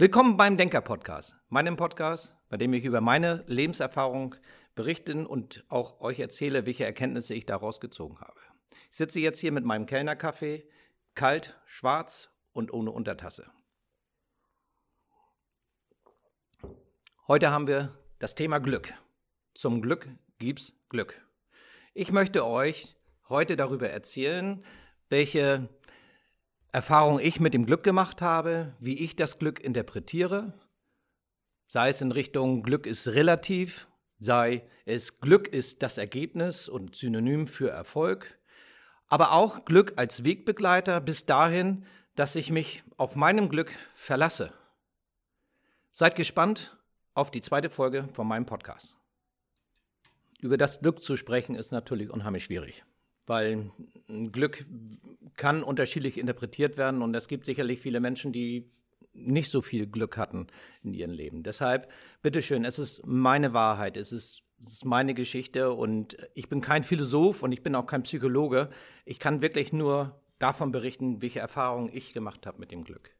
Willkommen beim Denker-Podcast, meinem Podcast, bei dem ich über meine Lebenserfahrung berichten und auch euch erzähle, welche Erkenntnisse ich daraus gezogen habe. Ich sitze jetzt hier mit meinem Kellnerkaffee, kalt, schwarz und ohne Untertasse. Heute haben wir das Thema Glück. Zum Glück gibt's Glück. Ich möchte euch heute darüber erzählen, welche Erfahrung ich mit dem Glück gemacht habe, wie ich das Glück interpretiere, sei es in Richtung Glück ist relativ, sei es Glück ist das Ergebnis und Synonym für Erfolg, aber auch Glück als Wegbegleiter bis dahin, dass ich mich auf meinem Glück verlasse. Seid gespannt auf die zweite Folge von meinem Podcast. Über das Glück zu sprechen ist natürlich unheimlich schwierig weil Glück kann unterschiedlich interpretiert werden und es gibt sicherlich viele Menschen, die nicht so viel Glück hatten in ihrem Leben. Deshalb, bitteschön, es ist meine Wahrheit, es ist, es ist meine Geschichte und ich bin kein Philosoph und ich bin auch kein Psychologe. Ich kann wirklich nur davon berichten, welche Erfahrungen ich gemacht habe mit dem Glück.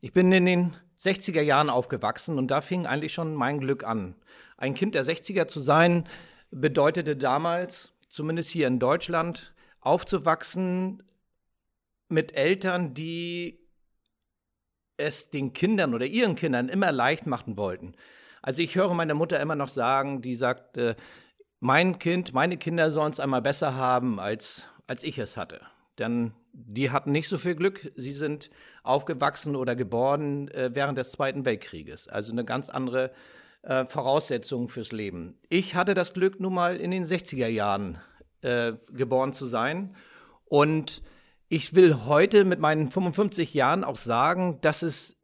Ich bin in den 60er Jahren aufgewachsen und da fing eigentlich schon mein Glück an. Ein Kind der 60er zu sein, bedeutete damals, zumindest hier in Deutschland, aufzuwachsen mit Eltern, die es den Kindern oder ihren Kindern immer leicht machen wollten. Also ich höre meine Mutter immer noch sagen, die sagt, äh, mein Kind, meine Kinder sollen es einmal besser haben, als, als ich es hatte. Denn die hatten nicht so viel Glück. Sie sind aufgewachsen oder geboren äh, während des Zweiten Weltkrieges. Also eine ganz andere äh, Voraussetzungen fürs Leben. Ich hatte das Glück, nun mal in den 60er Jahren äh, geboren zu sein. Und ich will heute mit meinen 55 Jahren auch sagen, dass es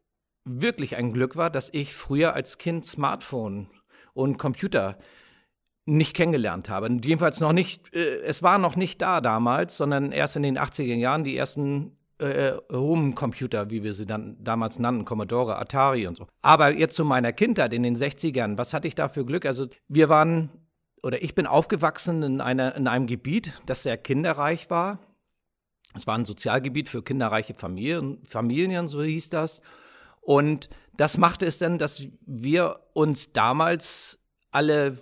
wirklich ein Glück war, dass ich früher als Kind Smartphone und Computer nicht kennengelernt habe. Jedenfalls noch nicht, äh, es war noch nicht da damals, sondern erst in den 80er Jahren die ersten äh, Home-Computer, wie wir sie dann damals nannten, Commodore, Atari und so. Aber jetzt zu meiner Kindheit in den 60ern, was hatte ich da für Glück? Also wir waren, oder ich bin aufgewachsen in, einer, in einem Gebiet, das sehr kinderreich war. Es war ein Sozialgebiet für kinderreiche Familien, Familien, so hieß das. Und das machte es dann, dass wir uns damals alle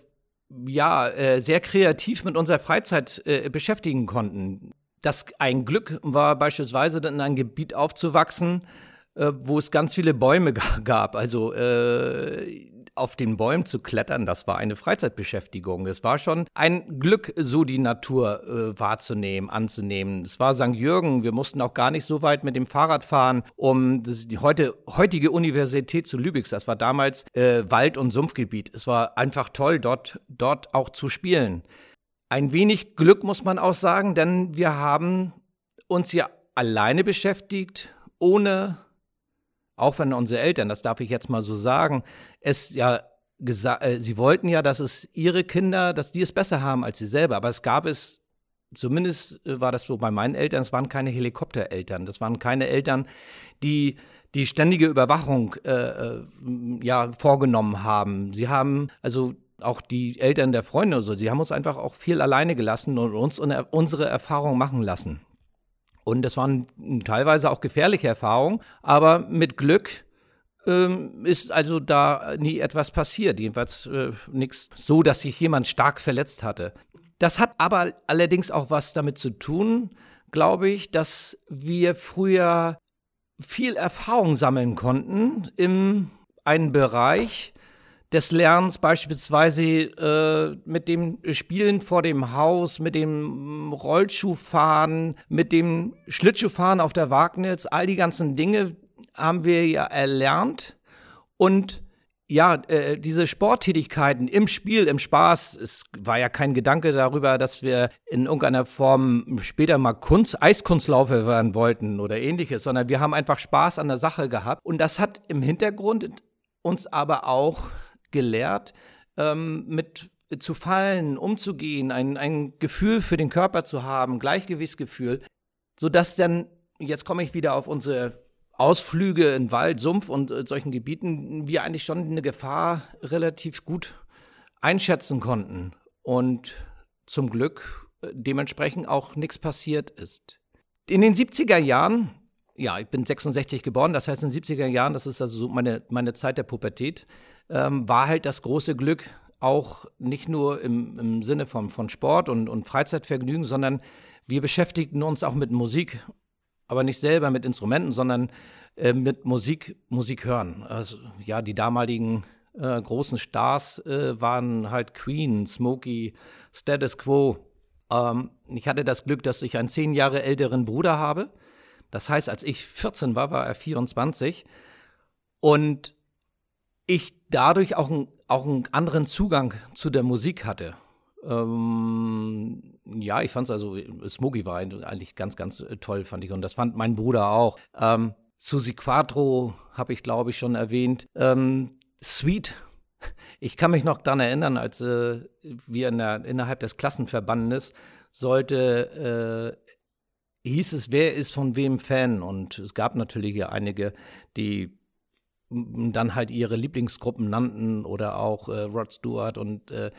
ja, äh, sehr kreativ mit unserer Freizeit äh, beschäftigen konnten das ein Glück war beispielsweise in ein Gebiet aufzuwachsen, äh, wo es ganz viele Bäume gab. Also äh, auf den Bäumen zu klettern, das war eine Freizeitbeschäftigung. Es war schon ein Glück, so die Natur äh, wahrzunehmen, anzunehmen. Es war St. Jürgen, wir mussten auch gar nicht so weit mit dem Fahrrad fahren, um die heute, heutige Universität zu Lübeck, das war damals äh, Wald- und Sumpfgebiet. Es war einfach toll, dort, dort auch zu spielen. Ein wenig Glück muss man auch sagen, denn wir haben uns ja alleine beschäftigt, ohne, auch wenn unsere Eltern, das darf ich jetzt mal so sagen, es ja gesagt, äh, sie wollten ja, dass es ihre Kinder, dass die es besser haben als sie selber. Aber es gab es, zumindest äh, war das so bei meinen Eltern, es waren keine Helikoptereltern, das waren keine Eltern, die die ständige Überwachung äh, äh ja vorgenommen haben. Sie haben also auch die Eltern der Freunde und so, sie haben uns einfach auch viel alleine gelassen und uns unsere Erfahrungen machen lassen. Und das waren teilweise auch gefährliche Erfahrungen, aber mit Glück ähm, ist also da nie etwas passiert. Jedenfalls äh, nichts so, dass sich jemand stark verletzt hatte. Das hat aber allerdings auch was damit zu tun, glaube ich, dass wir früher viel Erfahrung sammeln konnten in einem Bereich, des Lernens beispielsweise äh, mit dem Spielen vor dem Haus, mit dem Rollschuhfahren, mit dem Schlittschuhfahren auf der Wagnitz, all die ganzen Dinge haben wir ja erlernt und ja, äh, diese Sporttätigkeiten im Spiel, im Spaß, es war ja kein Gedanke darüber, dass wir in irgendeiner Form später mal Kunst, Eiskunstläufer werden wollten oder ähnliches, sondern wir haben einfach Spaß an der Sache gehabt. Und das hat im Hintergrund uns aber auch gelehrt, ähm, mit zu fallen, umzugehen, ein, ein Gefühl für den Körper zu haben, Gleichgewichtsgefühl, sodass dann, jetzt komme ich wieder auf unsere Ausflüge in Wald, Sumpf und äh, solchen Gebieten, wir eigentlich schon eine Gefahr relativ gut einschätzen konnten und zum Glück äh, dementsprechend auch nichts passiert ist. In den 70er Jahren ja, ich bin 66 geboren, das heißt in den 70er Jahren, das ist also so meine, meine Zeit der Pubertät, ähm, war halt das große Glück, auch nicht nur im, im Sinne von, von Sport und, und Freizeitvergnügen, sondern wir beschäftigten uns auch mit Musik, aber nicht selber mit Instrumenten, sondern äh, mit Musik, Musik hören. Also ja, die damaligen äh, großen Stars äh, waren halt Queen, Smokey, Status Quo. Ähm, ich hatte das Glück, dass ich einen zehn Jahre älteren Bruder habe. Das heißt, als ich 14 war, war er 24. Und ich dadurch auch, ein, auch einen anderen Zugang zu der Musik hatte. Ähm, ja, ich fand es also, Smokey war eigentlich ganz, ganz toll, fand ich. Und das fand mein Bruder auch. Ähm, Susi Quattro habe ich, glaube ich, schon erwähnt. Ähm, Sweet. Ich kann mich noch daran erinnern, als äh, wir in der, innerhalb des Klassenverbandes sollte, äh, hieß es, wer ist von wem Fan? Und es gab natürlich hier einige, die dann halt ihre Lieblingsgruppen nannten oder auch äh, Rod Stewart und äh,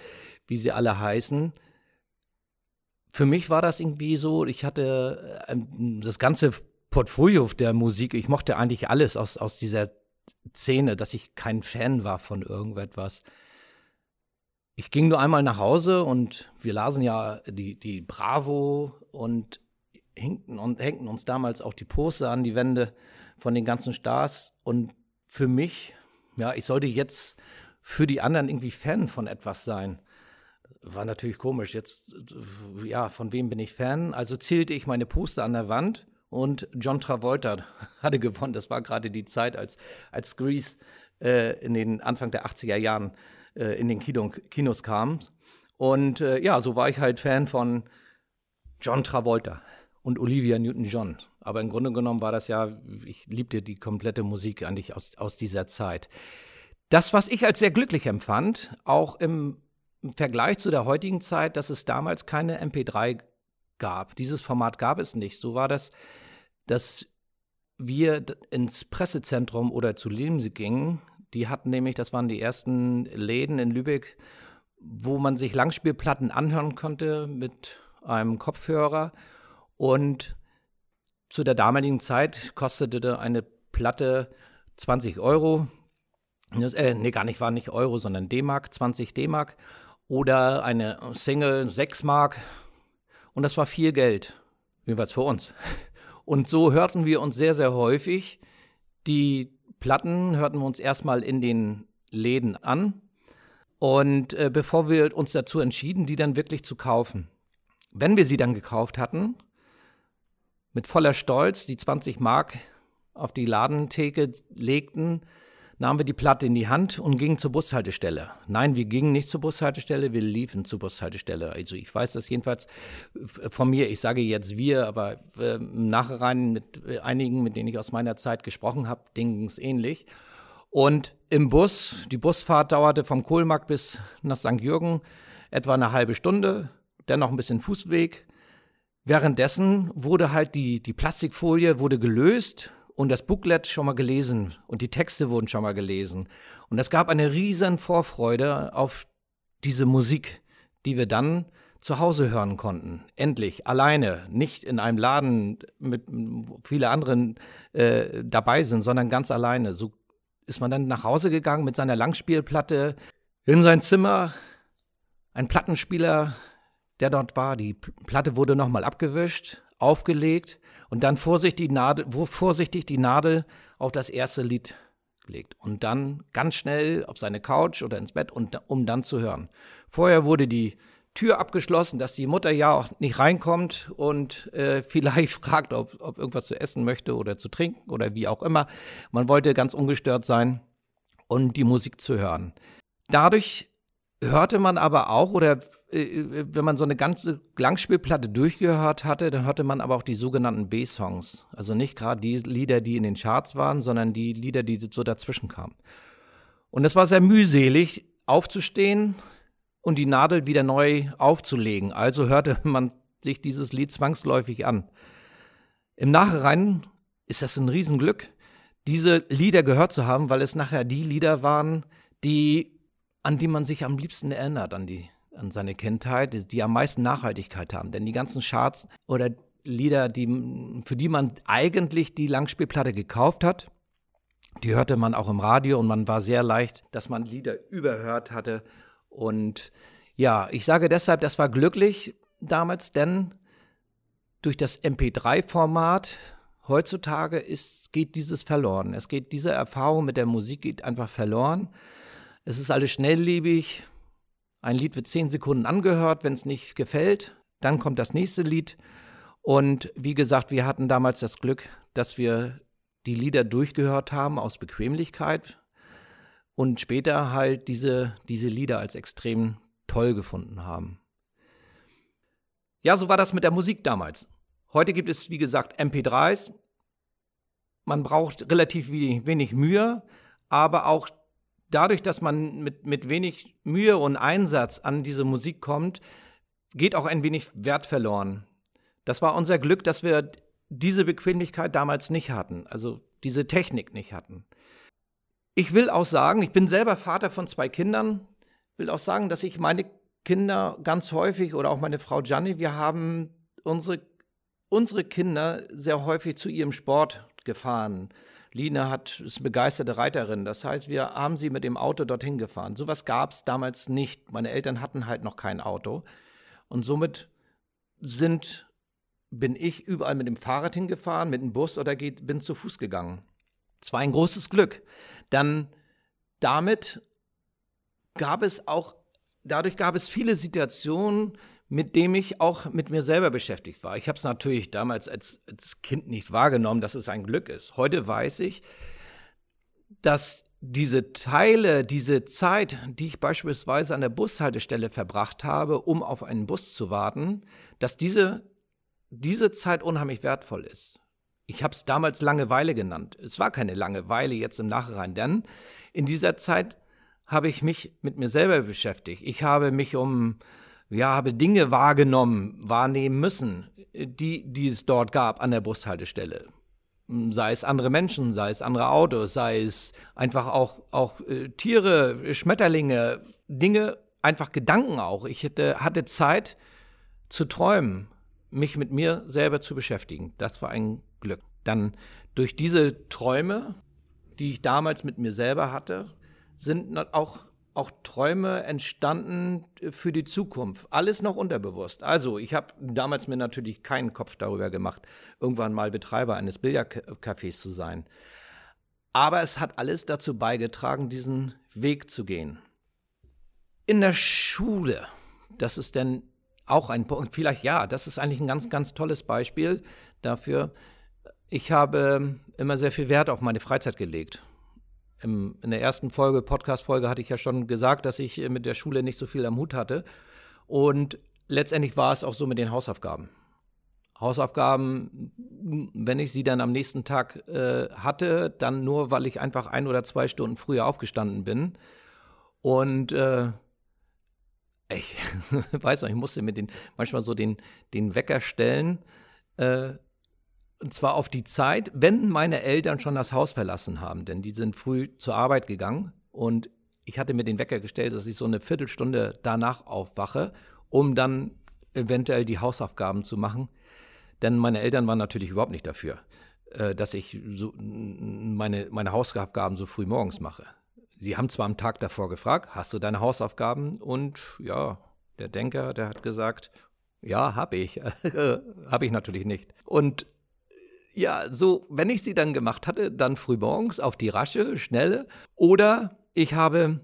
wie sie alle heißen. Für mich war das irgendwie so, ich hatte äh, das ganze Portfolio der Musik, ich mochte eigentlich alles aus, aus dieser Szene, dass ich kein Fan war von irgendetwas. Ich ging nur einmal nach Hause und wir lasen ja die, die Bravo und hängten, und hängten uns damals auch die Poster an die Wände von den ganzen Stars. Und für mich, ja, ich sollte jetzt für die anderen irgendwie Fan von etwas sein. War natürlich komisch. Jetzt, ja, von wem bin ich Fan? Also zählte ich meine Poster an der Wand und John Travolta hatte gewonnen. Das war gerade die Zeit, als, als Grease äh, in den Anfang der 80er Jahren äh, in den Kino, Kinos kam. Und äh, ja, so war ich halt Fan von John Travolta und Olivia Newton-John. Aber im Grunde genommen war das ja, ich liebte die komplette Musik eigentlich aus, aus dieser Zeit. Das, was ich als sehr glücklich empfand, auch im, Vergleich zu der heutigen Zeit, dass es damals keine MP3 gab. Dieses Format gab es nicht. So war das dass wir ins Pressezentrum oder zu Limse gingen. Die hatten nämlich, das waren die ersten Läden in Lübeck, wo man sich Langspielplatten anhören konnte mit einem Kopfhörer. Und zu der damaligen Zeit kostete eine Platte 20 Euro. äh, nee, gar nicht, war nicht Euro, sondern D-Mark, 20 D-Mark. Oder eine Single 6 Mark. Und das war viel Geld. Jedenfalls für uns. Und so hörten wir uns sehr, sehr häufig. Die Platten hörten wir uns erstmal in den Läden an. Und äh, bevor wir uns dazu entschieden, die dann wirklich zu kaufen. Wenn wir sie dann gekauft hatten, mit voller Stolz die 20 Mark auf die Ladentheke legten, nahmen wir die Platte in die Hand und gingen zur Bushaltestelle. Nein, wir gingen nicht zur Bushaltestelle, wir liefen zur Bushaltestelle. Also ich weiß das jedenfalls von mir, ich sage jetzt wir, aber äh, im Nachhinein mit äh, einigen, mit denen ich aus meiner Zeit gesprochen habe, ging es ähnlich. Und im Bus, die Busfahrt dauerte vom Kohlmarkt bis nach St. Jürgen etwa eine halbe Stunde, dann noch ein bisschen Fußweg. Währenddessen wurde halt die, die Plastikfolie wurde gelöst und das Booklet schon mal gelesen und die Texte wurden schon mal gelesen. Und es gab eine riesen Vorfreude auf diese Musik, die wir dann zu Hause hören konnten. Endlich, alleine, nicht in einem Laden mit vielen anderen äh, dabei sind, sondern ganz alleine. So ist man dann nach Hause gegangen mit seiner Langspielplatte in sein Zimmer, ein Plattenspieler, der dort war. Die Platte wurde nochmal abgewischt, aufgelegt und dann vorsichtig die Nadel, vorsichtig die Nadel auf das erste Lied legt und dann ganz schnell auf seine Couch oder ins Bett, und, um dann zu hören. Vorher wurde die Tür abgeschlossen, dass die Mutter ja auch nicht reinkommt und äh, vielleicht fragt, ob, ob irgendwas zu essen möchte oder zu trinken oder wie auch immer. Man wollte ganz ungestört sein und die Musik zu hören. Dadurch hörte man aber auch oder wenn man so eine ganze Langspielplatte durchgehört hatte, dann hörte man aber auch die sogenannten B-Songs. Also nicht gerade die Lieder, die in den Charts waren, sondern die Lieder, die so dazwischen kamen. Und es war sehr mühselig, aufzustehen und die Nadel wieder neu aufzulegen. Also hörte man sich dieses Lied zwangsläufig an. Im Nachhinein ist das ein Riesenglück, diese Lieder gehört zu haben, weil es nachher die Lieder waren, die, an die man sich am liebsten erinnert, an die an seine Kindheit, die, die am meisten Nachhaltigkeit haben. Denn die ganzen Charts oder Lieder, die, für die man eigentlich die Langspielplatte gekauft hat. Die hörte man auch im Radio und man war sehr leicht, dass man Lieder überhört hatte. Und ja, ich sage deshalb, das war glücklich damals, denn durch das MP3-Format heutzutage ist, geht dieses verloren. Es geht, diese Erfahrung mit der Musik geht einfach verloren. Es ist alles schnelllebig. Ein Lied wird zehn Sekunden angehört, wenn es nicht gefällt. Dann kommt das nächste Lied. Und wie gesagt, wir hatten damals das Glück, dass wir die Lieder durchgehört haben aus Bequemlichkeit und später halt diese, diese Lieder als extrem toll gefunden haben. Ja, so war das mit der Musik damals. Heute gibt es, wie gesagt, MP3s. Man braucht relativ wenig Mühe, aber auch dadurch, dass man mit, mit wenig Mühe und Einsatz an diese Musik kommt, geht auch ein wenig Wert verloren. Das war unser Glück, dass wir diese Bequemlichkeit damals nicht hatten, also diese Technik nicht hatten. Ich will auch sagen, ich bin selber Vater von zwei Kindern, will auch sagen, dass ich meine Kinder ganz häufig oder auch meine Frau Gianni, wir haben unsere, unsere Kinder sehr häufig zu ihrem Sport gefahren. Lina hat, ist begeisterte Reiterin. Das heißt, wir haben sie mit dem Auto dorthin gefahren. Sowas gab es damals nicht. Meine Eltern hatten halt noch kein Auto. Und somit sind, bin ich überall mit dem Fahrrad hingefahren, mit dem Bus oder geht, bin zu Fuß gegangen. Es war ein großes Glück. Dann damit gab es auch, dadurch gab es viele Situationen, mit dem ich auch mit mir selber beschäftigt war. Ich habe es natürlich damals als, als Kind nicht wahrgenommen, dass es ein Glück ist. Heute weiß ich, dass diese Teile, diese Zeit, die ich beispielsweise an der Bushaltestelle verbracht habe, um auf einen Bus zu warten, dass diese, diese Zeit unheimlich wertvoll ist. Ich habe es damals Langeweile genannt. Es war keine Langeweile jetzt im Nachhinein, denn in dieser Zeit habe ich mich mit mir selber beschäftigt. Ich habe mich um ja, habe Dinge wahrgenommen, wahrnehmen müssen, die, die es dort gab an der Bushaltestelle. Sei es andere Menschen, sei es andere Autos, sei es einfach auch, auch äh, Tiere, Schmetterlinge, Dinge, einfach Gedanken auch. Ich hätte, hatte Zeit zu träumen, mich mit mir selber zu beschäftigen. Das war ein Glück. Dann durch diese Träume, die ich damals mit mir selber hatte, sind auch auch Träume entstanden äh, für die Zukunft. Alles noch unterbewusst. Also, ich habe damals mir natürlich keinen Kopf darüber gemacht, irgendwann mal Betreiber eines Billardcafés zu sein. Aber es hat alles dazu beigetragen, diesen Weg zu gehen. In der Schule, das ist denn auch ein Punkt, vielleicht ja, das ist eigentlich ein ganz, ganz tolles Beispiel dafür. Ich habe immer sehr viel Wert auf meine Freizeit gelegt im, in der ersten Folge, Podcast-Folge, hatte ich ja schon gesagt, dass ich mit der Schule nicht so viel am Hut hatte. Und letztendlich war es auch so mit den Hausaufgaben. Hausaufgaben, wenn ich sie dann am nächsten Tag äh, hatte, dann nur, weil ich einfach ein oder zwei Stunden früher aufgestanden bin. Und äh, ich weiß noch, ich musste mir den manchmal so den, den Wecker stellen. Äh, und zwar auf die Zeit, wenn meine Eltern schon das Haus verlassen haben, denn die sind früh zur Arbeit gegangen und ich hatte mir den Wecker gestellt, dass ich so eine Viertelstunde danach aufwache, um dann eventuell die Hausaufgaben zu machen. Denn meine Eltern waren natürlich überhaupt nicht dafür, äh, dass ich so meine, meine Hausaufgaben so früh morgens mache. Sie haben zwar am Tag davor gefragt, hast du deine Hausaufgaben? Und ja, der Denker, der hat gesagt, ja, habe ich. habe ich natürlich nicht. Und ja, so, wenn ich sie dann gemacht hatte, dann frühmorgens auf die rasche, schnelle. Oder ich habe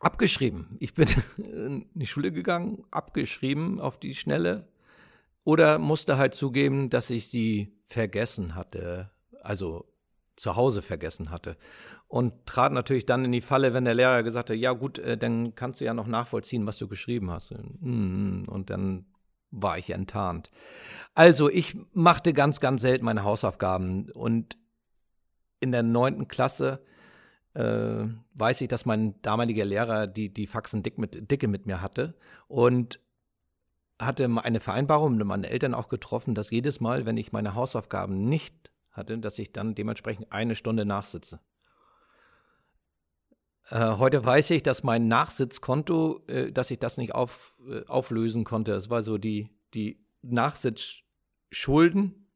abgeschrieben. Ich bin in die Schule gegangen, abgeschrieben auf die schnelle. Oder musste halt zugeben, dass ich sie vergessen hatte. Also zu Hause vergessen hatte. Und trat natürlich dann in die Falle, wenn der Lehrer gesagt hat, ja gut, äh, dann kannst du ja noch nachvollziehen, was du geschrieben hast. Mm, und dann war ich enttarnt. Also ich machte ganz, ganz selten meine Hausaufgaben und in der neunten Klasse äh, weiß ich, dass mein damaliger Lehrer die, die Faxen dick mit, dicke mit mir hatte und hatte eine Vereinbarung mit meinen Eltern auch getroffen, dass jedes Mal, wenn ich meine Hausaufgaben nicht hatte, dass ich dann dementsprechend eine Stunde nachsitze. Äh, heute weiß ich, dass mein Nachsitzkonto, äh, dass ich das nicht auf, äh, auflösen konnte. Es war so die, die Nachsitz, Schulden,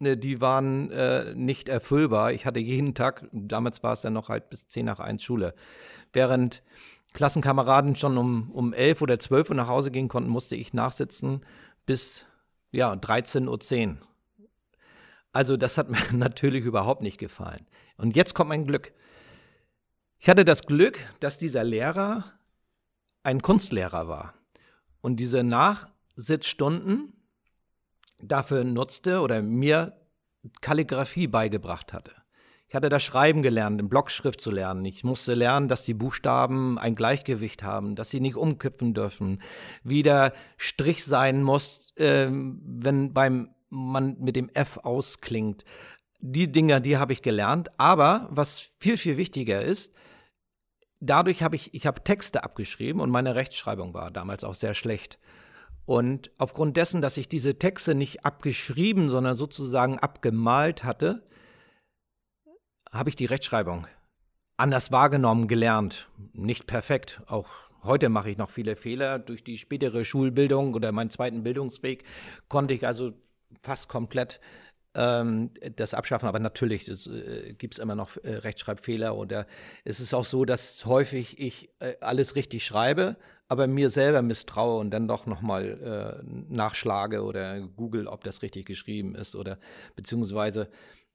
ne, die waren nicht erfüllbar. Ich hatte jeden Tag, damals war es ja noch halt bis 10 nach 1 Schule. Während Klassenkameraden schon um, um 11 oder 12 Uhr nach Hause gehen konnten, musste ich nachsitzen bis ja, 13.10 Uhr. Also das hat mir natürlich überhaupt nicht gefallen. Und jetzt kommt mein Glück. Ich hatte das Glück, dass dieser Lehrer ein Kunstlehrer war und diese Nachsitzstunden dafür nutzte oder mir Kalligraphie beigebracht hatte. Ich hatte das Schreiben gelernt, in Blockschrift zu lernen. Ich musste lernen, dass die Buchstaben ein Gleichgewicht haben, dass sie nicht umkippen dürfen, wie der Strich sein muss, äh, wenn beim man mit dem F ausklingt. Die Dinge, die habe ich gelernt. Aber was viel, viel wichtiger ist, dadurch habe ich, ich habe Texte abgeschrieben und meine Rechtschreibung war damals auch sehr schlecht. Und aufgrund dessen, dass ich diese Texte nicht abgeschrieben, sondern sozusagen abgemalt hatte, habe ich die Rechtschreibung anders wahrgenommen, gelernt. Nicht perfekt. Auch heute mache ich noch viele Fehler. Durch die spätere Schulbildung oder meinen zweiten Bildungsweg konnte ich also fast komplett ähm, das abschaffen. Aber natürlich äh, gibt es immer noch äh, Rechtschreibfehler. Oder es ist auch so, dass häufig ich äh, alles richtig schreibe, aber mir selber misstraue und dann doch nochmal äh, nachschlage oder google, ob das richtig geschrieben ist. Oder beziehungsweise,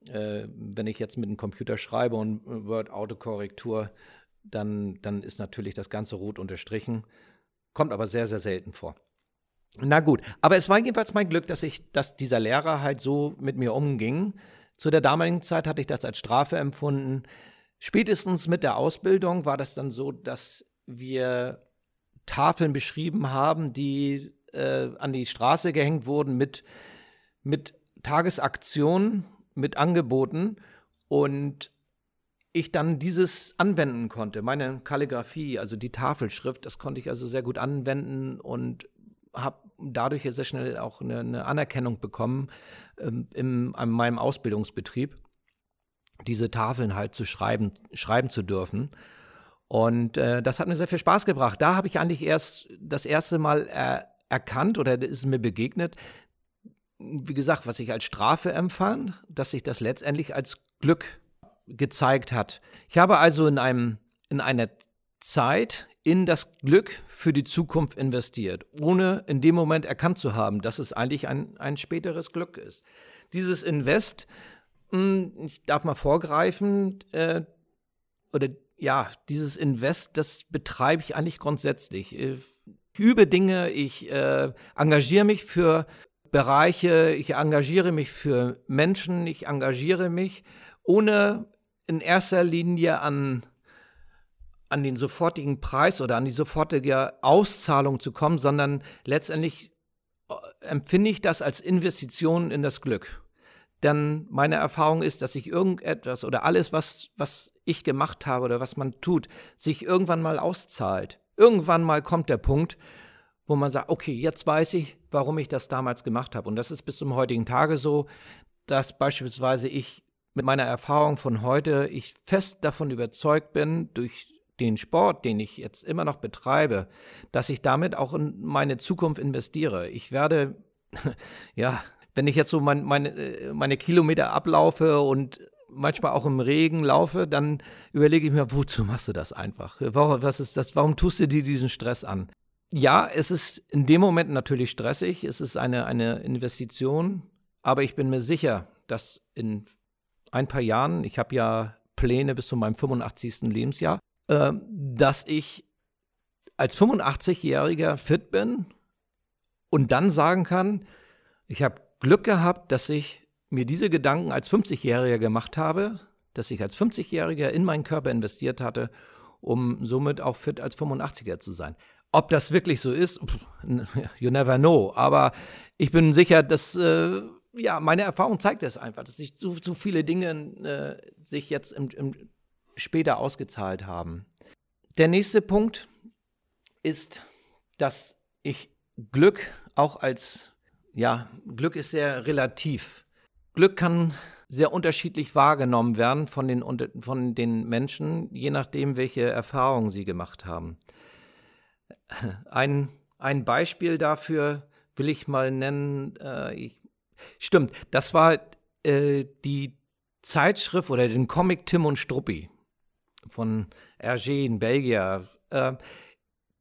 äh, wenn ich jetzt mit dem Computer schreibe und Word-Autokorrektur, dann, dann ist natürlich das Ganze rot unterstrichen. Kommt aber sehr, sehr selten vor. Na gut, aber es war jedenfalls mein Glück, dass ich, dass dieser Lehrer halt so mit mir umging. Zu der damaligen Zeit hatte ich das als Strafe empfunden. Spätestens mit der Ausbildung war das dann so, dass wir Tafeln beschrieben haben, die äh, an die Straße gehängt wurden mit, mit Tagesaktionen, mit Angeboten und ich dann dieses anwenden konnte. Meine Kalligrafie, also die Tafelschrift, das konnte ich also sehr gut anwenden und habe dadurch sehr schnell auch eine, eine Anerkennung bekommen ähm, in, in meinem Ausbildungsbetrieb, diese Tafeln halt zu schreiben, schreiben zu dürfen. Und äh, das hat mir sehr viel Spaß gebracht. Da habe ich eigentlich erst das erste Mal er, erkannt oder ist mir begegnet, wie gesagt, was ich als Strafe empfand, dass sich das letztendlich als Glück gezeigt hat. Ich habe also in einem in einer Zeit in das Glück für die Zukunft investiert, ohne in dem Moment erkannt zu haben, dass es eigentlich ein, ein späteres Glück ist. Dieses Invest, hm, ich darf mal vorgreifen, äh, oder ja, dieses Invest, das betreibe ich eigentlich grundsätzlich. Ich übe Dinge, ich äh, engagiere mich für Bereiche, ich engagiere mich für Menschen, ich engagiere mich, ohne in erster Linie an an den sofortigen Preis oder an die sofortige Auszahlung zu kommen, sondern letztendlich äh, empfinde ich das als Investition in das Glück. Denn meine Erfahrung ist, dass sich irgendetwas oder alles, was, was ich gemacht habe oder was man tut, sich irgendwann mal auszahlt. Irgendwann mal kommt der Punkt, wo man sagt, okay, jetzt weiß ich, warum ich das damals gemacht habe. Und das ist bis zum heutigen Tage so, dass beispielsweise ich mit meiner Erfahrung von heute, ich fest davon überzeugt bin, durch den Sport, den ich jetzt immer noch betreibe, dass ich damit auch in meine Zukunft investiere. Ich werde, ja, wenn ich jetzt so mein, meine, äh, meine Kilometer ablaufe und manchmal auch im Regen laufe, dann überlege ich mir, wozu machst du das einfach? Warum, was ist das? Warum tust du dir diesen Stress an? Ja, es ist in dem Moment natürlich stressig, es ist eine, eine Investition, aber ich bin mir sicher, dass in ein paar Jahren, ich habe ja Pläne bis zu meinem 85. Lebensjahr, äh, dass ich als 85-Jähriger fit bin und dann sagen kann, ich habe Glück gehabt, dass ich mir diese Gedanken als 50-Jähriger gemacht habe, dass ich als 50-Jähriger in meinen Körper investiert hatte, um somit auch fit als 85er zu sein. Ob das wirklich so ist, you never know. Aber ich bin sicher, dass äh, ja meine Erfahrung zeigt es einfach, dass sich so, so viele Dinge äh, sich jetzt im, im später ausgezahlt haben. Der nächste Punkt ist, dass ich Glück auch als, ja, Glück ist sehr relativ. Glück kann sehr unterschiedlich wahrgenommen werden von den, von den Menschen, je nachdem, welche Erfahrungen sie gemacht haben. Ein, ein Beispiel dafür will ich mal nennen. Äh, ich, Stimmt, das war äh, die Zeitschrift oder den Comic Tim und Struppi von Hergé in Belgien. Äh,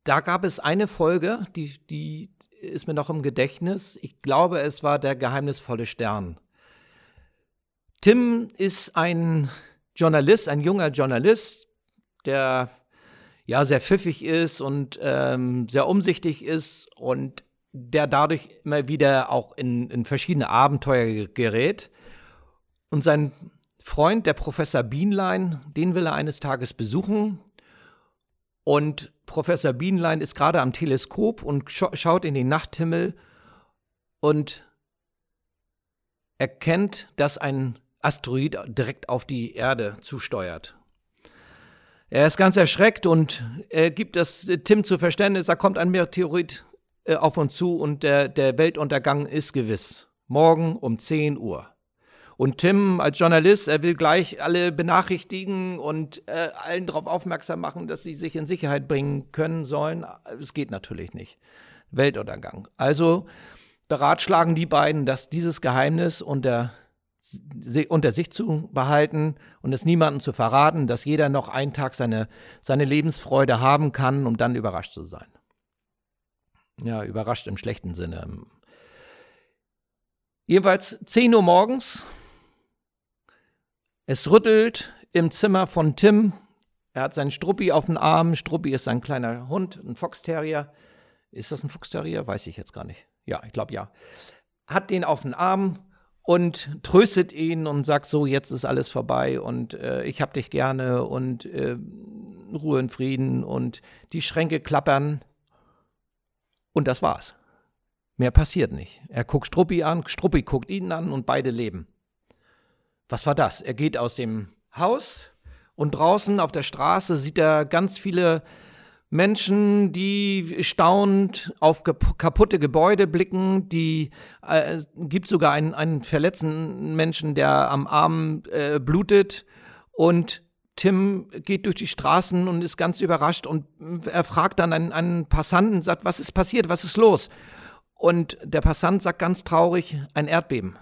da gab es eine Folge, die, die ist mir noch im Gedächtnis. Ich glaube, es war der geheimnisvolle Stern. Tim ist ein Journalist, ein junger Journalist, der ja sehr pfiffig ist und ähm, sehr umsichtig ist und der dadurch immer wieder auch in, in verschiedene Abenteuer gerät. Und sein Freund, der Professor Bienlein, den will er eines Tages besuchen. Und Professor Bienlein ist gerade am Teleskop und scha schaut in den Nachthimmel und erkennt, dass ein Asteroid direkt auf die Erde zusteuert. Er ist ganz erschreckt und er gibt das Tim zu Verständnis, da kommt ein Meteorit äh, auf uns zu und der, der Weltuntergang ist gewiss. Morgen um 10 Uhr. Und Tim als Journalist, er will gleich alle benachrichtigen und äh, allen darauf aufmerksam machen, dass sie sich in Sicherheit bringen können sollen. Es geht natürlich nicht. Weltuntergang. Also beratschlagen die beiden, dass dieses Geheimnis unter unter sich zu behalten und es niemandem zu verraten, dass jeder noch einen Tag seine, seine Lebensfreude haben kann, um dann überrascht zu sein. Ja, überrascht im schlechten Sinne. Jedenfalls 10 Uhr morgens. Es rüttelt im Zimmer von Tim. Er hat seinen Struppi auf dem Arm. Struppi ist ein kleiner Hund, ein Foxterrier. Ist das ein Foxterrier? Weiß ich jetzt gar nicht. Ja, ich glaube ja. Hat den auf dem Arm und tröstet ihn und sagt so, jetzt ist alles vorbei und äh, ich hab dich gerne und äh, Ruhe und Frieden und die Schränke klappern. Und das war's. Mehr passiert nicht. Er guckt Struppi an, Struppi guckt ihn an und beide leben. Was war das? Er geht aus dem Haus und draußen auf der Straße sieht er ganz viele Menschen, die staunend auf kaputte Gebäude blicken, die äh, gibt sogar einen, einen verletzten Menschen, der am Arm äh, blutet und Tim geht durch die Straßen und ist ganz überrascht und er fragt dann einen, einen Passanten, sagt, was ist passiert, was ist los? Und der Passant sagt ganz traurig, ein Erdbeben.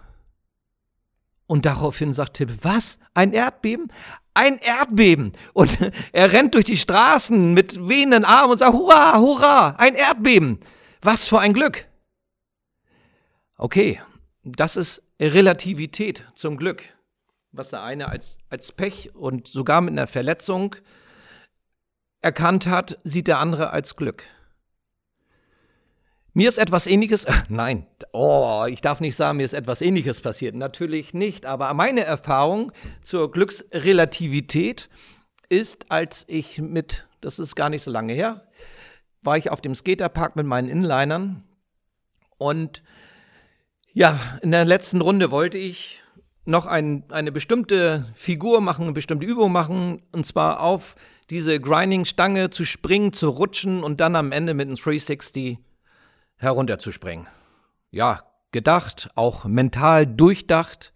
Und daraufhin sagt Tim, was? Ein Erdbeben? ein Erdbeben. Und er rennt durch die Straßen mit wehenden Armen und sagt, hurra, hurra, ein Erdbeben. Was für ein Glück. Okay, das ist Relativität zum Glück, was der eine als, als Pech und sogar mit einer Verletzung erkannt hat, sieht der andere als Glück. Mir ist etwas ähnliches, äh, nein, oh, ich darf nicht sagen, mir ist etwas ähnliches passiert. Natürlich nicht, aber meine Erfahrung zur Glücksrelativität ist, als ich mit, das ist gar nicht so lange her, war ich auf dem Skaterpark mit meinen Inlinern und ja, in der letzten Runde wollte ich noch ein, eine bestimmte Figur machen, eine bestimmte Übung machen, und zwar auf diese Grinding-Stange zu springen, zu rutschen und dann am Ende mit einem 360 herunterzuspringen. Ja, gedacht, auch mental durchdacht.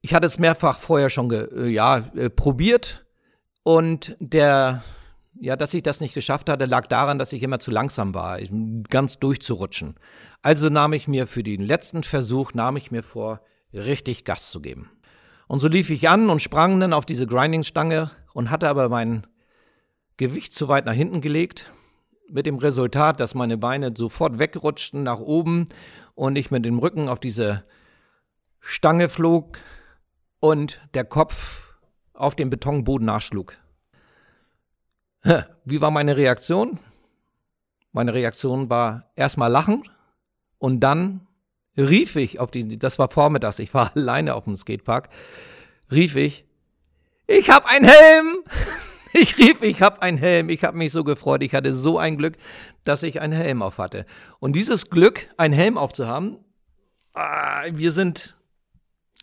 Ich hatte es mehrfach vorher schon äh, ja, äh, probiert und der, ja, dass ich das nicht geschafft hatte, lag daran, dass ich immer zu langsam war, ganz durchzurutschen. Also nahm ich mir für den letzten Versuch, nahm ich mir vor, richtig Gas zu geben. Und so lief ich an und sprang dann auf diese Grinding-Stange und hatte aber mein Gewicht zu weit nach hinten gelegt mit dem Resultat, dass meine Beine sofort wegrutschten nach oben und ich mit dem Rücken auf diese Stange flog und der Kopf auf den Betonboden nachschlug. Wie war meine Reaktion? Meine Reaktion war erstmal lachen und dann rief ich auf die, das war vormittags, ich war alleine auf dem Skatepark, rief ich, ich hab einen Helm! Ich rief, ich habe einen Helm. Ich habe mich so gefreut. Ich hatte so ein Glück, dass ich einen Helm auf hatte. Und dieses Glück, einen Helm aufzuhaben, ah, wir sind,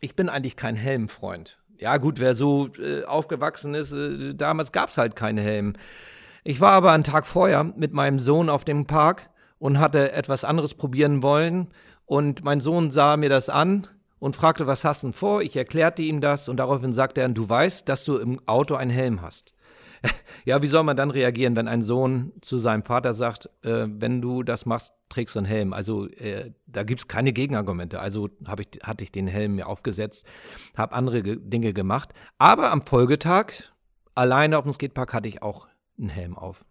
ich bin eigentlich kein Helmfreund. Ja gut, wer so äh, aufgewachsen ist, äh, damals gab es halt keinen Helm. Ich war aber einen Tag vorher mit meinem Sohn auf dem Park und hatte etwas anderes probieren wollen. Und mein Sohn sah mir das an und fragte, was hast du denn vor? Ich erklärte ihm das und daraufhin sagte er, du weißt, dass du im Auto einen Helm hast. Ja, wie soll man dann reagieren, wenn ein Sohn zu seinem Vater sagt, äh, wenn du das machst, trägst du einen Helm? Also äh, da gibt es keine Gegenargumente. Also ich, hatte ich den Helm mir aufgesetzt, habe andere ge Dinge gemacht. Aber am Folgetag, alleine auf dem Skatepark, hatte ich auch einen Helm auf.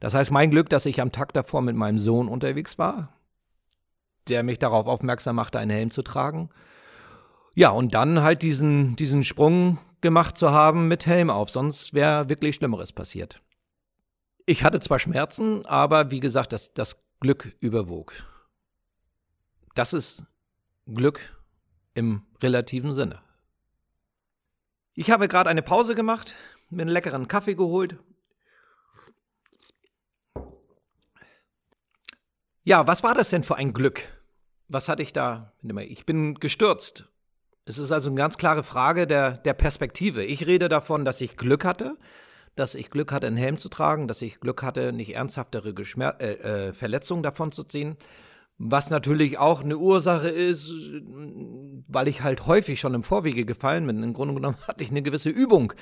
Das heißt, mein Glück, dass ich am Tag davor mit meinem Sohn unterwegs war, der mich darauf aufmerksam machte, einen Helm zu tragen. Ja, und dann halt diesen, diesen Sprung gemacht zu haben mit Helm auf, sonst wäre wirklich Schlimmeres passiert. Ich hatte zwar Schmerzen, aber wie gesagt, das, das Glück überwog. Das ist Glück im relativen Sinne. Ich habe gerade eine Pause gemacht, mir einen leckeren Kaffee geholt. Ja, was war das denn für ein Glück? Was hatte ich da? Ich bin gestürzt es ist also eine ganz klare Frage der, der Perspektive. Ich rede davon, dass ich Glück hatte, dass ich Glück hatte, einen Helm zu tragen, dass ich Glück hatte, nicht ernsthaftere Geschmer äh, äh, Verletzungen davon zu ziehen. Was natürlich auch eine Ursache ist, weil ich halt häufig schon im Vorwege gefallen bin. Im Grunde genommen hatte ich eine gewisse Übung.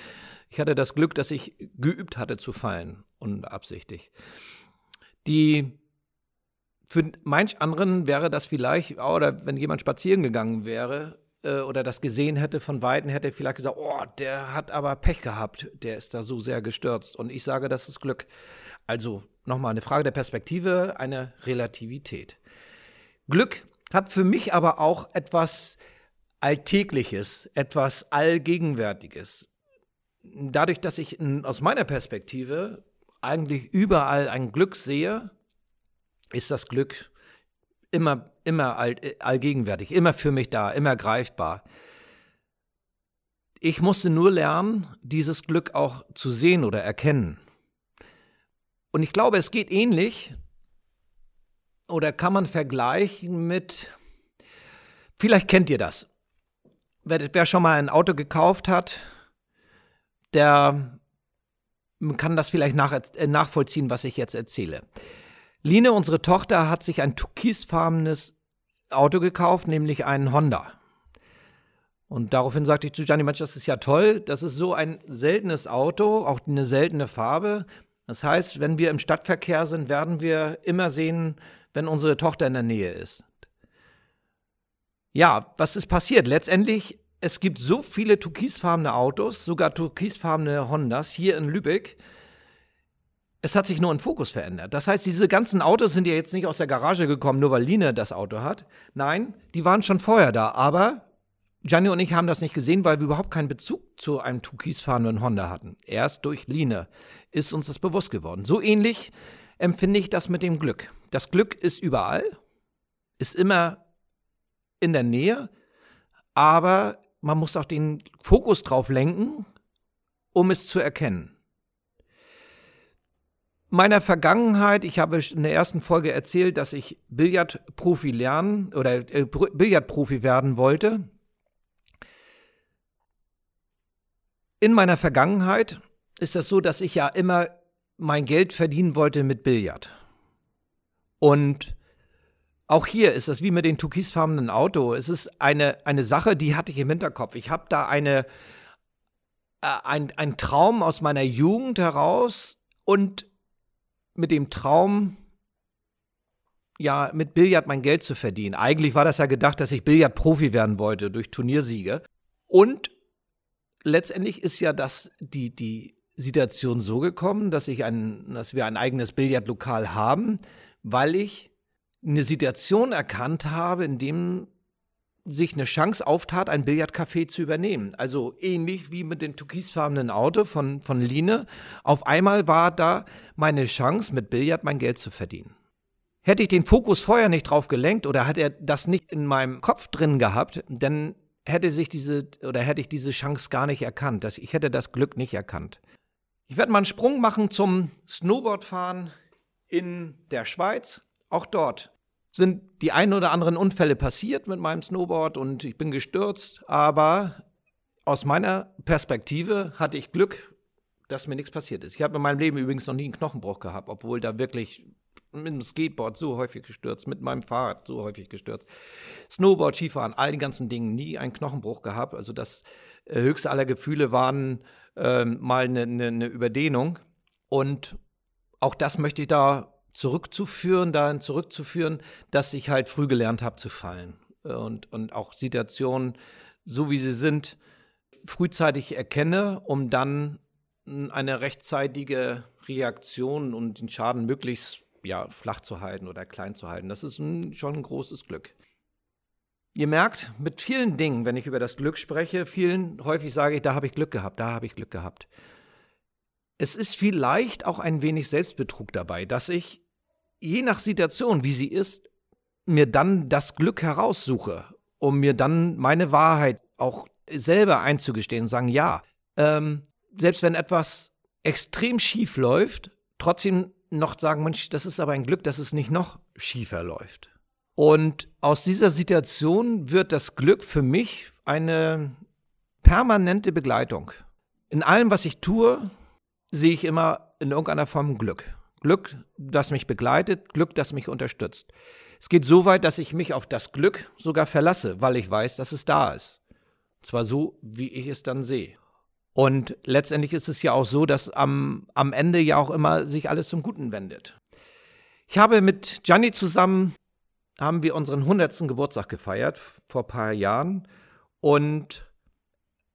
Ich hatte das Glück, dass ich geübt hatte zu fallen, unabsichtlich. Die für manch anderen wäre das vielleicht, oder wenn jemand spazieren gegangen wäre, äh, oder das gesehen hätte von Weitem, hätte er vielleicht gesagt, oh, der hat aber Pech gehabt, der ist da so sehr gestürzt. Und ich sage, das ist Glück. Also nochmal eine Frage der Perspektive, eine Relativität. Glück hat für mich aber auch etwas Alltägliches, etwas Allgegenwärtiges. Dadurch, dass ich aus meiner Perspektive eigentlich überall ein Glück sehe, ist das Glück immer, immer all, allgegenwärtig, immer für mich da, immer greifbar. Ich musste nur lernen, dieses Glück auch zu sehen oder erkennen. Und ich glaube, es geht ähnlich oder kann man vergleichen mit, vielleicht kennt ihr das. Wer, schon mal ein Auto gekauft hat, der kann das vielleicht nach, äh, nachvollziehen, was ich jetzt erzähle. Line, unsere Tochter, hat sich ein türkisfarbenes Auto gekauft, nämlich einen Honda. Und daraufhin sagte ich zu Gianni, Mensch, das ist ja toll. Das ist so ein seltenes Auto, auch eine seltene Farbe. Das heißt, wenn wir im Stadtverkehr sind, werden wir immer sehen, wenn unsere Tochter in der Nähe ist. Ja, was ist passiert? Letztendlich, es gibt so viele türkisfarbene Autos, sogar türkisfarbene Hondas hier in Lübeck, es hat sich nur ein Fokus verändert. Das heißt, diese ganzen Autos sind ja jetzt nicht aus der Garage gekommen, nur weil Line das Auto hat. Nein, die waren schon vorher da. Aber Gianni und ich haben das nicht gesehen, weil wir überhaupt keinen Bezug zu einem türkisfahrenden Honda hatten. Erst durch Line ist uns das bewusst geworden. So ähnlich empfinde ich das mit dem Glück. Das Glück ist überall, ist immer in der Nähe, aber man muss auch den Fokus drauf lenken, um es zu erkennen meiner Vergangenheit, ich habe in der ersten Folge erzählt, dass ich Billardprofi lernen oder äh, Billardprofi werden wollte. In meiner Vergangenheit ist das so, dass ich ja immer mein Geld verdienen wollte mit Billard. Und auch hier ist es wie mit dem türkisfarbenen Auto. Es ist eine, eine Sache, die hatte ich im Hinterkopf. Ich habe da eine, äh, ein, ein Traum aus meiner Jugend heraus und mit dem Traum, ja, mit Billard mein Geld zu verdienen. Eigentlich war das ja gedacht, dass ich Billardprofi werden wollte durch Turniersiege. Und letztendlich ist ja das die, die Situation so gekommen, dass, ich ein, dass wir ein eigenes Billardlokal haben, weil ich eine Situation erkannt habe, in dem sich eine Chance auftat, ein Billardcafé zu übernehmen. Also ähnlich wie mit dem türkisfarbenen Auto von, von Line. Auf einmal war da meine Chance, mit Billard mein Geld zu verdienen. Hätte ich den Fokus vorher nicht drauf gelenkt oder hätte er das nicht in meinem Kopf drin gehabt, dann hätte sich diese oder hätte ich diese Chance gar nicht erkannt. Ich hätte das Glück nicht erkannt. Ich werde mal einen Sprung machen zum Snowboardfahren in der Schweiz. Auch dort sind die ein oder anderen Unfälle passiert mit meinem Snowboard und ich bin gestürzt, aber aus meiner Perspektive hatte ich Glück, dass mir nichts passiert ist. Ich habe in meinem Leben übrigens noch nie einen Knochenbruch gehabt, obwohl da wirklich mit dem Skateboard so häufig gestürzt, mit meinem Fahrrad so häufig gestürzt. Snowboard, Skifahren, all die ganzen Dingen, nie einen Knochenbruch gehabt. Also das äh, höchste aller Gefühle waren äh, mal eine, eine, eine Überdehnung. Und auch das möchte ich da zurückzuführen, dahin zurückzuführen, dass ich halt früh gelernt habe zu fallen. Und, und auch Situationen, so wie sie sind, frühzeitig erkenne, um dann eine rechtzeitige Reaktion und den Schaden möglichst ja, flach zu halten oder klein zu halten. Das ist ein, schon ein großes Glück. Ihr merkt, mit vielen Dingen, wenn ich über das Glück spreche, vielen häufig sage ich, da habe ich Glück gehabt, da habe ich Glück gehabt. Es ist vielleicht auch ein wenig Selbstbetrug dabei, dass ich je nach Situation, wie sie ist, mir dann das Glück heraussuche, um mir dann meine Wahrheit auch selber einzugestehen und sagen, ja, ähm, selbst wenn etwas extrem schief läuft, trotzdem noch sagen, Mensch, das ist aber ein Glück, dass es nicht noch schiefer läuft. Und aus dieser Situation wird das Glück für mich eine permanente Begleitung. In allem, was ich tue, sehe ich immer in irgendeiner Form Glück. Glück, das mich begleitet, Glück, das mich unterstützt. Es geht so weit, dass ich mich auf das Glück sogar verlasse, weil ich weiß, dass es da ist. Zwar so, wie ich es dann sehe. Und letztendlich ist es ja auch so, dass am, am Ende ja auch immer sich alles zum Guten wendet. Ich habe mit Gianni zusammen, haben wir unseren 100. Geburtstag gefeiert, vor ein paar Jahren. Und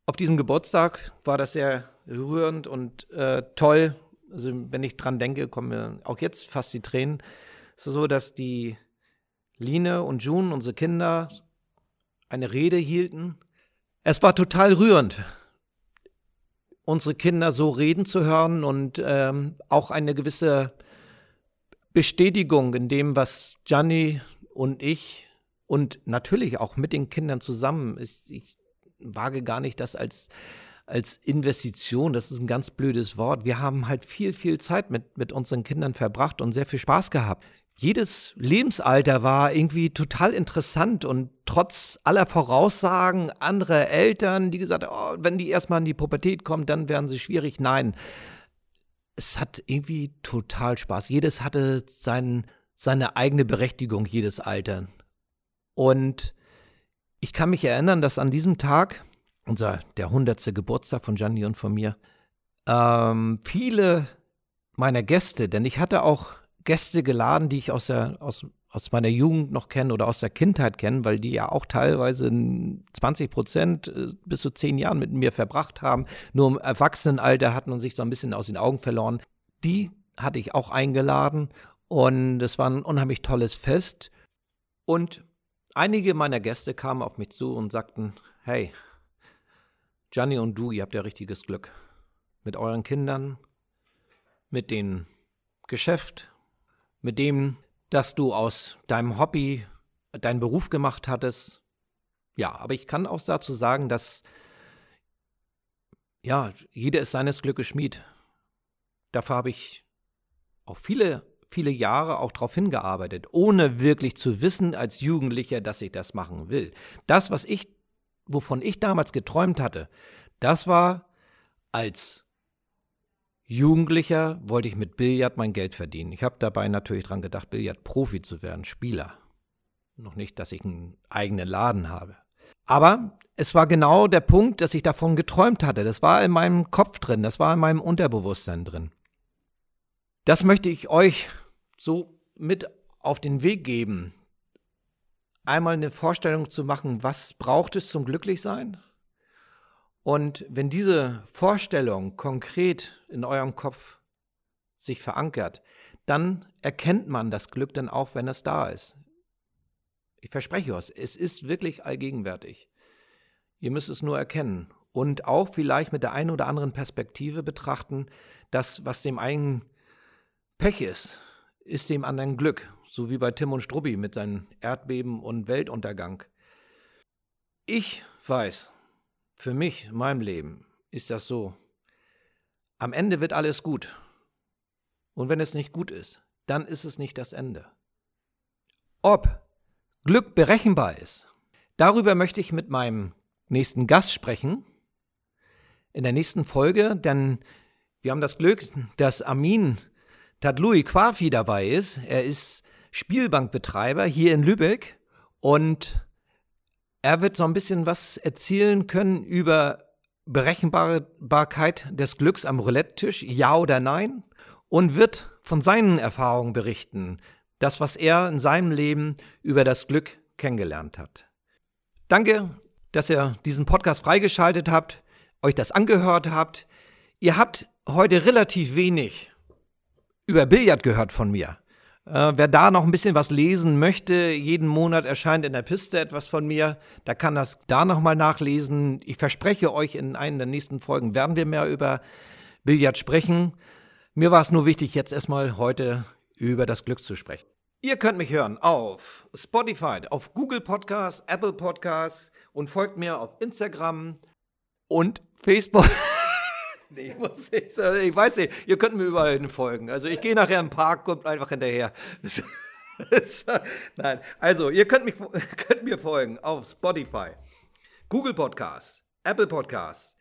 auf diesem Geburtstag war das sehr rührend und äh, toll. Also wenn ich dran denke, kommen mir auch jetzt fast die Tränen. Es ist so, dass die Line und June, unsere Kinder, eine Rede hielten. Es war total rührend unsere Kinder so reden zu hören und ähm, auch eine gewisse Bestätigung in dem, was Gianni und ich und natürlich auch mit den Kindern zusammen ist. Ich wage gar nicht das als, als Investition, das ist ein ganz blödes Wort. Wir haben halt viel, viel Zeit mit, mit unseren Kindern verbracht und sehr viel Spaß gehabt jedes Lebensalter war irgendwie total interessant und trotz aller Voraussagen anderer Eltern, die gesagt haben, oh, wenn die erstmal in die Pubertät kommen, dann werden sie schwierig. Nein, es hat irgendwie total Spaß. Jedes hatte sein, seine eigene Berechtigung, jedes Alter. Und ich kann mich erinnern, dass an diesem Tag, unser der hundertste Geburtstag von Gianni und von mir, ähm, viele meiner Gäste, denn ich hatte auch Gäste geladen, die ich aus, der, aus, aus meiner Jugend noch kenne oder aus der Kindheit kenne, weil die ja auch teilweise 20 Prozent äh, bis zu zehn Jahren mit mir verbracht haben, nur im Erwachsenenalter hatten und sich so ein bisschen aus den Augen verloren. Die hatte ich auch eingeladen und es war ein unheimlich tolles Fest. Und einige meiner Gäste kamen auf mich zu und sagten, hey, Gianni und du, ihr habt ja richtiges Glück. Mit euren Kindern, mit dem Geschäft, mit dem, dass du aus deinem Hobby deinen Beruf gemacht hattest. Ja, aber ich kann auch dazu sagen, dass ja, jeder ist seines Glückes Schmied. Dafür habe ich auch viele, viele Jahre auch darauf hingearbeitet, ohne wirklich zu wissen als Jugendlicher, dass ich das machen will. Das, was ich, wovon ich damals geträumt hatte, das war als Jugendlicher wollte ich mit Billard mein Geld verdienen. Ich habe dabei natürlich dran gedacht, Billard-Profi zu werden, Spieler. Noch nicht, dass ich einen eigenen Laden habe. Aber es war genau der Punkt, dass ich davon geträumt hatte. Das war in meinem Kopf drin, das war in meinem Unterbewusstsein drin. Das möchte ich euch so mit auf den Weg geben. Einmal eine Vorstellung zu machen, was braucht es zum Glücklichsein? Und wenn diese Vorstellung konkret in eurem Kopf sich verankert, dann erkennt man das Glück dann auch, wenn es da ist. Ich verspreche euch, es ist wirklich allgegenwärtig. Ihr müsst es nur erkennen und auch vielleicht mit der einen oder anderen Perspektive betrachten, dass was dem einen Pech ist, ist dem anderen Glück, so wie bei Tim und Struppi mit seinen Erdbeben und Weltuntergang. Ich weiß, für mich, in meinem Leben, ist das so. Am Ende wird alles gut. Und wenn es nicht gut ist, dann ist es nicht das Ende. Ob Glück berechenbar ist, darüber möchte ich mit meinem nächsten Gast sprechen. In der nächsten Folge, denn wir haben das Glück, dass Amin Tadlui Kwafi dabei ist. Er ist Spielbankbetreiber hier in Lübeck und er wird so ein bisschen was erzählen können über Berechenbarkeit des Glücks am Roulette-Tisch, ja oder nein? Und wird von seinen Erfahrungen berichten, das, was er in seinem Leben über das Glück kennengelernt hat. Danke, dass ihr diesen Podcast freigeschaltet habt, euch das angehört habt. Ihr habt heute relativ wenig über Billard gehört von mir. Äh, wer da noch ein bisschen was lesen möchte, jeden Monat erscheint in der Piste etwas von mir. Da kann das da nochmal nachlesen. Ich verspreche euch, in einer der nächsten Folgen werden wir mehr über Billard sprechen. Mir war es nur wichtig, jetzt erstmal heute über das Glück zu sprechen. Ihr könnt mich hören auf Spotify, auf Google Podcasts, Apple Podcasts und folgt mir auf Instagram und Facebook. nee, ich, muss, ich, ich weiß nicht, ihr könnt mir überall folgen. Also ich gehe nachher im Park, kommt einfach hinterher. Nein, also ihr könnt, mich, könnt mir folgen auf Spotify, Google Podcasts, Apple Podcasts,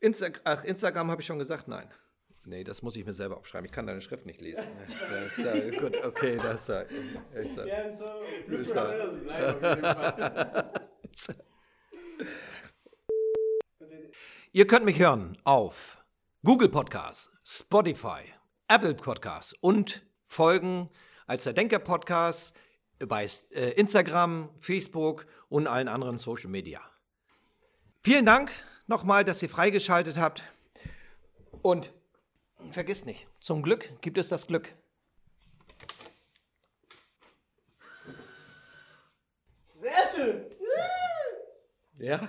Insta Ach, Instagram habe ich schon gesagt, nein. Nee, das muss ich mir selber aufschreiben. Ich kann deine Schrift nicht lesen. Das, das, äh, gut, okay, das äh, ist. Äh, ja, so. Ist, äh, Ihr könnt mich hören auf Google Podcasts, Spotify, Apple Podcasts und folgen als der Denker Podcast bei äh, Instagram, Facebook und allen anderen Social Media. Vielen Dank nochmal, dass ihr freigeschaltet habt und vergiss nicht, zum Glück gibt es das Glück. Sehr schön. Ja.